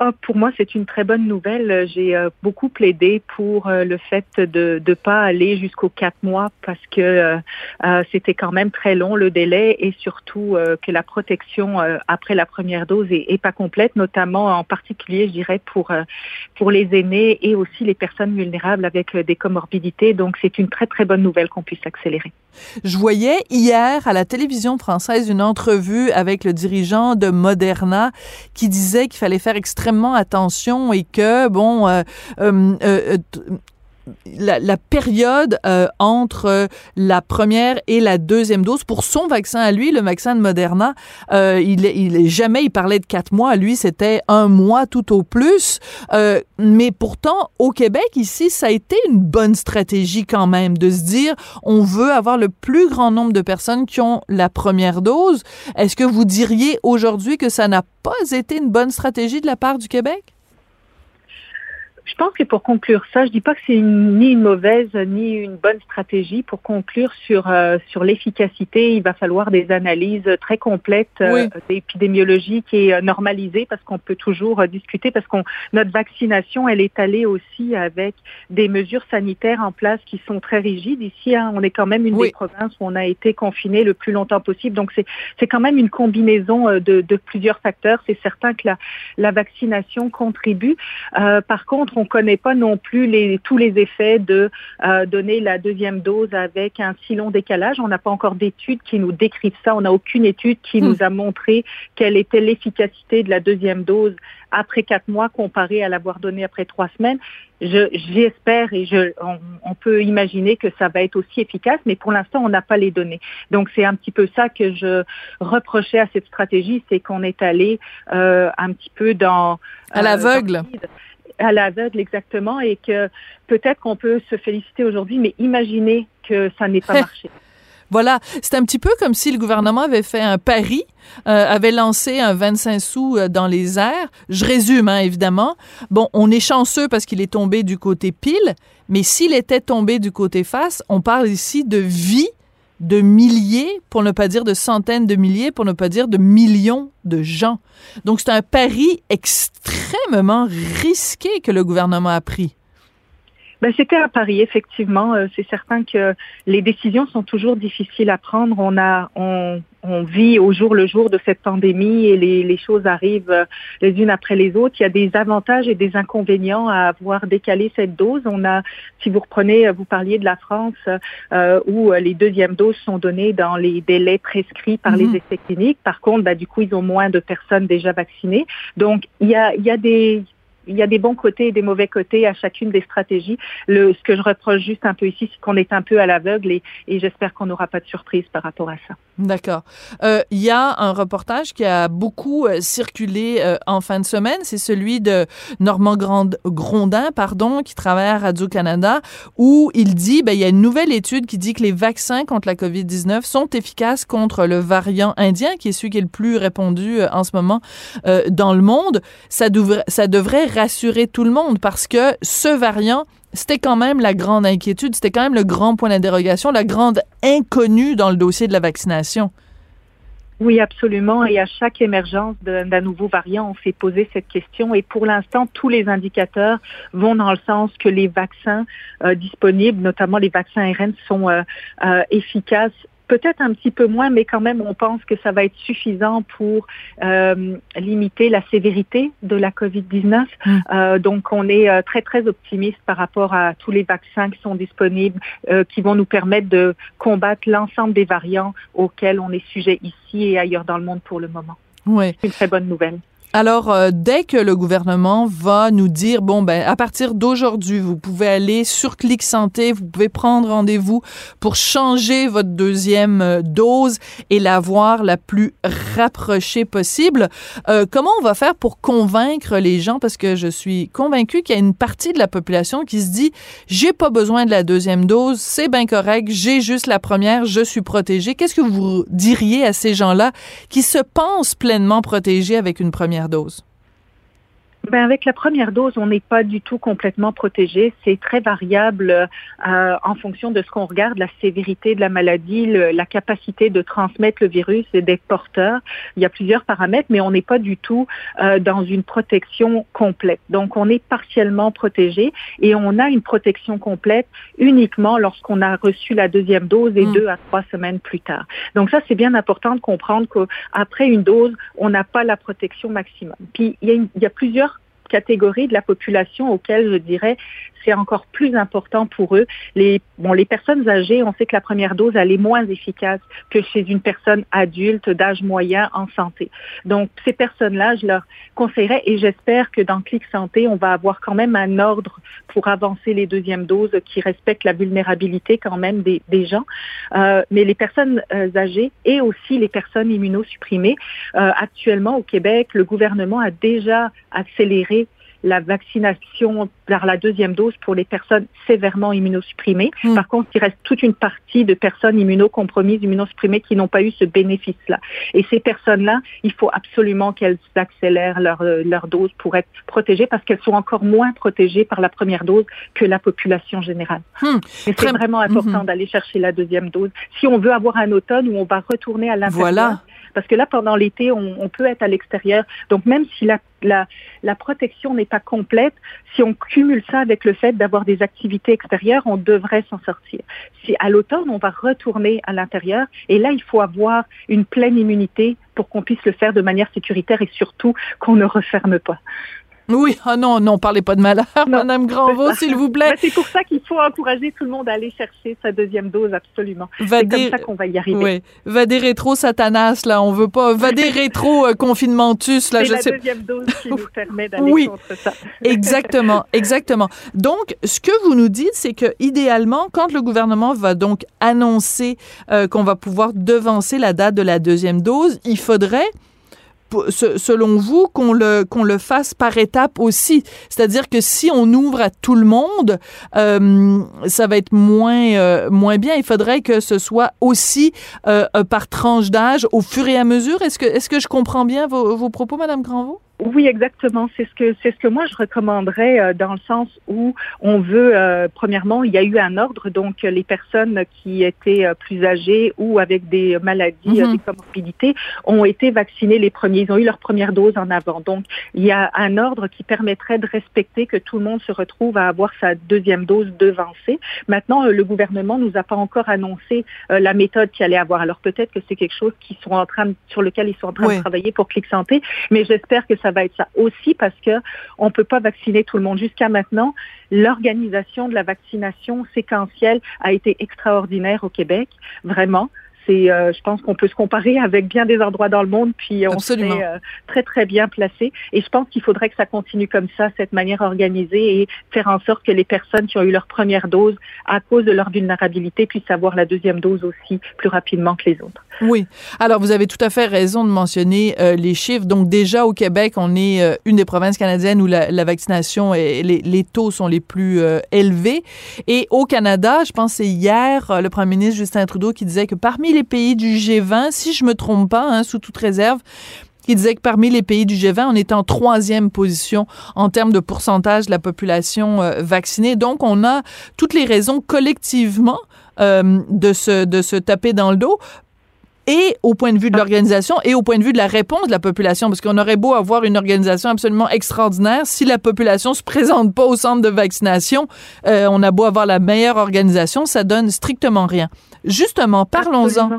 Ah, pour moi, c'est une très bonne nouvelle. J'ai euh, beaucoup plaidé pour euh, le fait de ne pas aller jusqu'aux quatre mois parce que euh, c'était quand même très long le délai et surtout que la protection après la première dose est, pas complète, notamment en particulier, je dirais, pour, pour les aînés et aussi les personnes vulnérables avec des comorbidités. Donc, c'est une très, très bonne nouvelle qu'on puisse accélérer. Je voyais hier à la télévision française une entrevue avec le dirigeant de Moderna qui disait qu'il fallait faire extrêmement attention et que, bon, euh, euh, euh, la, la période euh, entre la première et la deuxième dose pour son vaccin à lui, le vaccin de Moderna, euh, il, il jamais il parlait de quatre mois. Lui, c'était un mois tout au plus. Euh, mais pourtant, au Québec ici, ça a été une bonne stratégie quand même de se dire on veut avoir le plus grand nombre de personnes qui ont la première dose. Est-ce que vous diriez aujourd'hui que ça n'a pas été une bonne stratégie de la part du Québec? Je pense que pour conclure ça, je dis pas que c'est ni une mauvaise ni une bonne stratégie. Pour conclure sur euh, sur l'efficacité, il va falloir des analyses très complètes euh, Oui. d'épidémiologique et euh, normalisées parce qu'on peut toujours euh, discuter parce qu'on notre vaccination elle est allée aussi avec des mesures sanitaires en place qui sont très rigides. Ici, hein, on est quand même une Oui. des provinces où on a été confiné le plus longtemps possible. Donc c'est c'est quand même une combinaison de, de plusieurs facteurs. C'est certain que la la vaccination contribue. Euh, par contre, on ne connaît pas non plus les, tous les effets de euh, donner la deuxième dose avec un si long décalage. On n'a pas encore d'études qui nous décrivent ça. On n'a aucune étude qui nous a montré quelle était l'efficacité de la deuxième dose après quatre mois comparé à l'avoir donnée après trois semaines. J'espère et je, on, peut imaginer que ça va être aussi efficace, mais pour l'instant, on n'a pas les données. Donc, c'est un petit peu ça que je reprochais à cette stratégie, c'est qu'on est allé euh, un petit peu dans... À l'aveugle. À l'aveugle, exactement, et que peut-être qu'on peut se féliciter aujourd'hui, mais imaginez que ça n'ait pas marché. Voilà, c'est un petit peu comme si le gouvernement avait fait un pari, euh, avait lancé un 25 sous euh, dans les airs. Je résume, hein, évidemment. Bon, on est chanceux parce qu'il est tombé du côté pile, mais s'il était tombé du côté face, on parle ici de vie de milliers, pour ne pas dire de centaines de milliers, pour ne pas dire de millions de gens. Donc c'est un pari extrêmement risqué que le gouvernement a pris. Ben, c'était à Paris, effectivement. Euh, c'est certain que les décisions sont toujours difficiles à prendre. On a, on, on vit au jour le jour de cette pandémie et les, les, choses arrivent euh, les unes après les autres. Il y a des avantages et des inconvénients à avoir décalé cette dose. On a, si vous reprenez, euh, vous parliez de la France euh, où les deuxièmes doses sont données dans les délais prescrits par les mhm. essais cliniques. Par contre, bah, du coup, ils ont moins de personnes déjà vaccinées. Donc, il y a, il y a des il y a des bons côtés et des mauvais côtés à chacune des stratégies. Ce que je reproche juste un peu ici, c'est qu'on est un peu à l'aveugle et, j'espère qu'on n'aura pas de surprise par rapport à ça. D'accord. Euh, il y a un reportage qui a beaucoup euh, circulé euh, en fin de semaine. C'est celui de Normand Grondin, pardon, qui travaille à Radio-Canada, où il dit, ben, il y a une nouvelle étude qui dit que les vaccins contre la COVID-19 sont efficaces contre le variant indien, qui est celui qui est le plus répandu en ce moment dans le monde. Ça, ça devrait rassurer tout le monde parce que ce variant, c'était quand même la grande inquiétude, c'était quand même le grand point d'interrogation, la grande inconnue dans le dossier de la vaccination. Oui, absolument. Et à chaque émergence d'un nouveau variant, on s'est posé cette question. Et pour l'instant, tous les indicateurs vont dans le sens que les vaccins euh, disponibles, notamment les vaccins ARN, sont euh, euh, efficaces peut-être un petit peu moins, mais quand même, on pense que ça va être suffisant pour euh, limiter la sévérité de la COVID-19. Mm. Euh, donc, on est euh, très, très optimiste par rapport à tous les vaccins qui sont disponibles, qui vont nous permettre de combattre l'ensemble des variants auxquels on est sujet ici et ailleurs dans le monde pour le moment. Oui. C'est une très bonne nouvelle. Alors, euh, dès que le gouvernement va nous dire, bon, ben, à partir d'aujourd'hui, vous pouvez aller sur Clic Santé, vous pouvez prendre rendez-vous pour changer votre deuxième euh, dose et l'avoir la plus rapprochée possible. Euh, comment on va faire pour convaincre les gens? Parce que je suis convaincue qu'il y a une partie de la population qui se dit, j'ai pas besoin de la deuxième dose, c'est bien correct, j'ai juste la première, je suis protégé. Qu'est-ce que vous diriez à ces gens-là qui se pensent pleinement protégés avec une première dose? Ben avec la première dose, on n'est pas du tout complètement protégé. C'est très variable euh, en fonction de ce qu'on regarde, la sévérité de la maladie, la capacité de transmettre le virus et d'être porteur. Il y a plusieurs paramètres, mais on n'est pas du tout euh, dans une protection complète. Donc, on est partiellement protégé et on a une protection complète uniquement lorsqu'on a reçu la deuxième dose et mm. deux à trois semaines plus tard. Donc, ça, c'est bien important de comprendre qu'après une dose, on n'a pas la protection maximum. Puis, il y a, il y a plusieurs catégories de la population auxquelles je dirais c'est encore plus important pour eux. Les, bon, les personnes âgées, on sait que la première dose, elle est moins efficace que chez une personne adulte d'âge moyen en santé. Donc, ces personnes-là, je leur conseillerais et j'espère que dans Clic Santé, on va avoir quand même un ordre pour avancer les deuxièmes doses qui respectent la vulnérabilité quand même des, des gens. Euh, mais les personnes euh, âgées et aussi les personnes immunosupprimées, euh, actuellement au Québec, le gouvernement a déjà accéléré la vaccination par la deuxième dose pour les personnes sévèrement immunosupprimées. Hmm. Par contre, il reste toute une partie de personnes immunocompromises, immunosupprimées qui n'ont pas eu ce bénéfice-là. Et ces personnes-là, il faut absolument qu'elles accélèrent leur, euh, leur dose pour être protégées parce qu'elles sont encore moins protégées par la première dose que la population générale. Hmm. c'est vraiment important hmm. d'aller chercher la deuxième dose. Si on veut avoir un automne où on va retourner à l'intérieur, voilà. Parce que là, pendant l'été, on, peut être à l'extérieur. Donc, même si la, la, la protection n'est pas complète, si on cumule ça avec le fait d'avoir des activités extérieures, on devrait s'en sortir. Si à l'automne, on va retourner à l'intérieur, et là, il faut avoir une pleine immunité pour qu'on puisse le faire de manière sécuritaire et surtout qu'on ne referme pas. Oui, ah non, non, parlez pas de malheur, Madame Granvaux, s'il vous plaît. c'est pour ça qu'il faut encourager tout le monde à aller chercher sa deuxième dose, absolument. C'est comme ça qu'on va y arriver. Oui, va des rétro satanas, là, on veut pas, va des rétro euh, confinementus, là, je la deuxième dose qui nous permet d'aller contre ça. exactement, exactement. Donc, ce que vous nous dites, c'est que idéalement, quand le gouvernement va donc annoncer euh, qu'on va pouvoir devancer la date de la deuxième dose, il faudrait selon vous, qu'on le, qu'on le fasse par étapes aussi? C'est-à-dire que si on ouvre à tout le monde, euh, ça va être moins, euh, moins bien. Il faudrait que ce soit aussi euh, par tranche d'âge au fur et à mesure. Est-ce que, est-ce que je comprends bien vos, vos propos, Madame Granvaux? Oui, exactement. C'est ce que c'est ce que moi je recommanderais euh, dans le sens où on veut euh, premièrement, il y a eu un ordre donc les personnes qui étaient euh, plus âgées ou avec des maladies, mm-hmm. des comorbidités ont été vaccinées les premiers, ils ont eu leur première dose en avant. Donc il y a un ordre qui permettrait de respecter que tout le monde se retrouve à avoir sa deuxième dose devancée. Maintenant, le gouvernement nous a pas encore annoncé la méthode qu'il allait avoir. Alors peut-être que c'est quelque chose qui sont en train sur lequel ils sont en train de travailler pour Clic Santé, mais j'espère que ça ça va être ça aussi parce que on peut pas vacciner tout le monde. Jusqu'à maintenant, l'organisation de la vaccination séquentielle a été extraordinaire au Québec, vraiment. Euh, je pense qu'on peut se comparer avec bien des endroits dans le monde, puis on serait euh, très très bien placé. Et je pense qu'il faudrait que ça continue comme ça, cette manière organisée, et faire en sorte que les personnes qui ont eu leur première dose, à cause de leur vulnérabilité, puissent avoir la deuxième dose aussi plus rapidement que les autres. Oui. Alors vous avez tout à fait raison de mentionner euh, les chiffres. Donc déjà au Québec, on est une des provinces canadiennes où la, la vaccination et les, les, taux sont les plus élevés. Et au Canada, je pense c'est hier le premier ministre Justin Trudeau qui disait que parmi les pays du G20, si je me trompe pas, hein, sous toute réserve, il disait que parmi les pays du G20, on est en troisième position en termes de pourcentage de la population euh, vaccinée. Donc, on a toutes les raisons collectivement euh, de, se, de se taper dans le dos et au point de vue de l'organisation et au point de vue de la réponse de la population, parce qu'on aurait beau avoir une organisation absolument extraordinaire, si la population se présente pas au centre de vaccination, euh, on a beau avoir la meilleure organisation, ça donne strictement rien. Justement, parlons-en.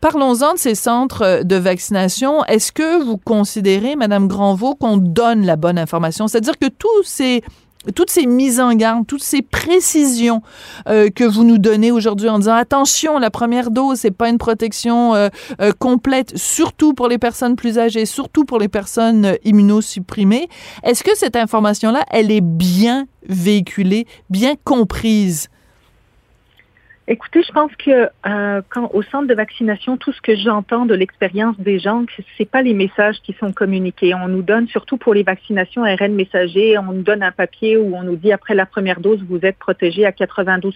Parlons-en de ces centres de vaccination. Est-ce que vous considérez, Madame Granvaux, qu'on donne la bonne information? C'est-à-dire que tous ces toutes ces mises en garde, toutes ces précisions euh, que vous nous donnez aujourd'hui en disant attention, la première dose c'est pas une protection euh, euh, complète, surtout pour les personnes plus âgées, surtout pour les personnes immunosupprimées. Est-ce que cette information là, elle est bien véhiculée, bien comprise Écoutez, je pense que euh, quand au centre de vaccination, tout ce que j'entends de l'expérience des gens, c'est pas les messages qui sont communiqués. On nous donne, surtout pour les vaccinations ARN messager, on nous donne un papier où on nous dit après la première dose, vous êtes protégé à 92%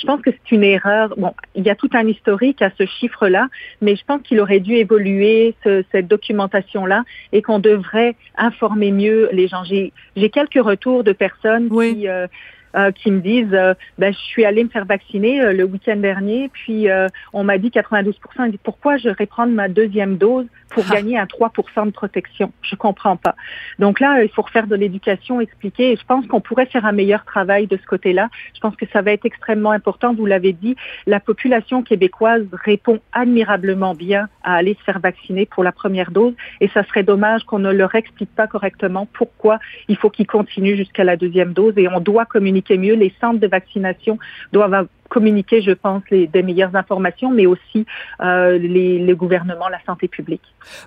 Je pense que c'est une erreur. Bon, il y a tout un historique à ce chiffre-là, mais je pense qu'il aurait dû évoluer ce, cette documentation-là et qu'on devrait informer mieux les gens. J'ai quelques retours de personnes qui euh, euh, qui me disent euh, ben, je suis allée me faire vacciner euh, le week-end dernier, puis on m'a dit 92 Ils disent pourquoi je vais prendre ma deuxième dose pour ah. gagner un 3% de protection? Je comprends pas. Donc là, il faut refaire de l'éducation, expliquer. Et je pense qu'on pourrait faire un meilleur travail de ce côté-là. Je pense que ça va être extrêmement important. Vous l'avez dit, la population québécoise répond admirablement bien à aller se faire vacciner pour la première dose, et ça serait dommage qu'on ne leur explique pas correctement pourquoi il faut qu'ils continuent jusqu'à la deuxième dose. Et on doit communiquer mieux. Les centres de vaccination doivent communiquer, je pense, des meilleures informations, mais aussi euh, les, le gouvernement, la santé publique.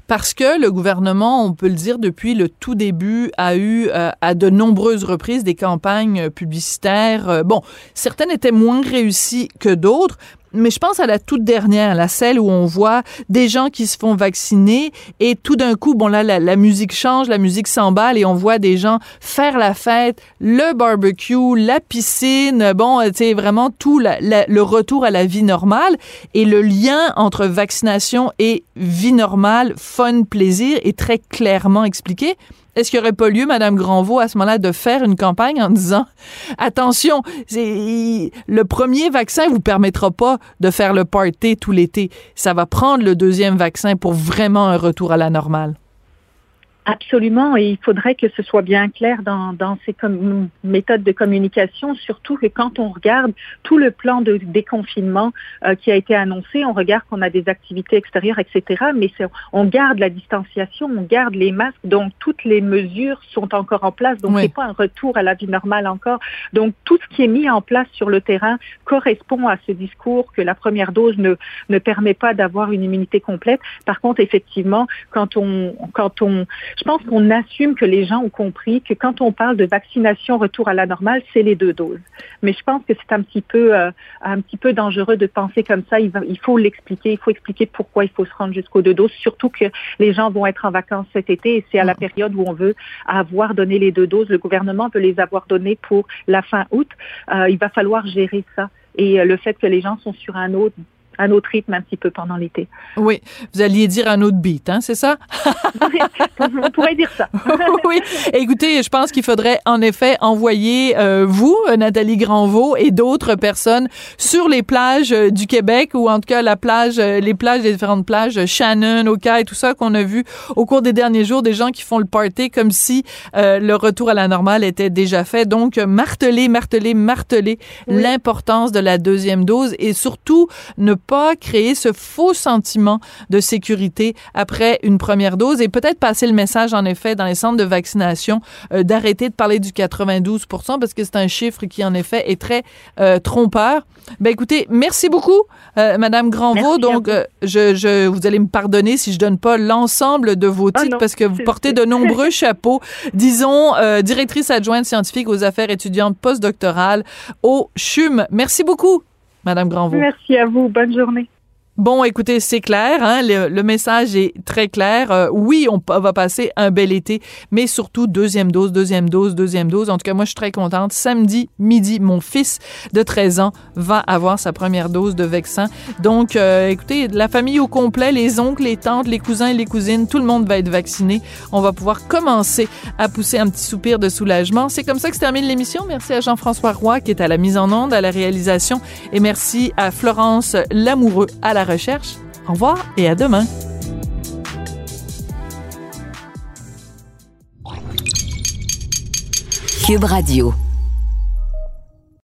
Parce que le gouvernement, on peut le dire, depuis le tout début, a eu euh, à de nombreuses reprises des campagnes publicitaires. Euh, bon, certaines étaient moins réussies que d'autres, mais je pense à la toute dernière, la celle où on voit des gens qui se font vacciner et tout d'un coup, bon là, la, musique change, la musique s'emballe et on voit des gens faire la fête, le barbecue, la piscine, bon, tu sais, vraiment tout le retour à la vie normale et le lien entre vaccination et vie normale, fun, plaisir est très clairement expliqué. Est-ce qu'il n'y aurait pas lieu, Madame Granvaux, à ce moment-là, de faire une campagne en disant attention, le premier vaccin vous permettra pas de faire le party tout l'été. Ça va prendre le deuxième vaccin pour vraiment un retour à la normale. Absolument, et il faudrait que ce soit bien clair dans, dans ces méthodes de communication, surtout que quand on regarde tout le plan de déconfinement euh, qui a été annoncé, on regarde qu'on a des activités extérieures, etc., mais on garde la distanciation, on garde les masques, donc toutes les mesures sont encore en place, donc c'est pas un retour à la vie normale encore. Donc tout ce qui est mis en place sur le terrain correspond à ce discours que la première dose ne, ne permet pas d'avoir une immunité complète. Par contre, effectivement, quand on, quand on je pense qu'on assume que les gens ont compris que quand on parle de vaccination retour à la normale, c'est les deux doses. Mais je pense que c'est un petit peu euh, un petit peu dangereux de penser comme ça. Il, il faut l'expliquer, il faut expliquer pourquoi il faut se rendre jusqu'aux deux doses, surtout que les gens vont être en vacances cet été et c'est à la période où on veut avoir donné les deux doses. Le gouvernement veut les avoir données pour la fin août. Euh, il va falloir gérer ça. Et euh, le fait que les gens sont sur un autre un autre rythme un petit peu pendant l'été. Oui, vous alliez dire un autre beat, hein, c'est ça? on pourrait dire ça. oui, écoutez, je pense qu'il faudrait en effet envoyer euh, vous, Nathalie Granvaux, et d'autres personnes sur les plages euh, du Québec, ou en tout cas la plage, euh, les plages, les différentes plages, Shannon, Oka et tout ça qu'on a vu au cours des derniers jours, des gens qui font le party comme si le retour à la normale était déjà fait. Donc, marteler, marteler, marteler l'importance de la deuxième dose et surtout ne pas créer ce faux sentiment de sécurité après une première dose et peut-être passer le message, en effet, dans les centres de vaccination, euh, d'arrêter de parler du 92 parce que c'est un chiffre qui, en effet, est très euh, trompeur. Ben écoutez, merci beaucoup, euh, Madame Granvaux. Donc, je, je, vous allez me pardonner si je donne pas l'ensemble de vos ah titres parce que vous portez de nombreux chapeaux. Disons, directrice adjointe scientifique aux affaires étudiantes postdoctorales au CHUM. Merci beaucoup. Madame Granvaux. Merci à vous. Bonne journée. Bon, écoutez, c'est clair, hein, le, message est très clair. Euh, oui, on va passer un bel été, mais surtout deuxième dose, deuxième dose, deuxième dose. En tout cas, moi, je suis très contente. Samedi midi, mon fils de 13 ans va avoir sa première dose de vaccin. Donc, euh, écoutez, la famille au complet, les oncles, les tantes, les cousins et les cousines, tout le monde va être vacciné. On va pouvoir commencer à pousser un petit soupir de soulagement. C'est comme ça que se termine l'émission. Merci à Jean-François Roy qui est à la mise en onde, à la réalisation, et merci à Florence Lamoureux à la recherche. Au revoir et à demain. Cube Radio.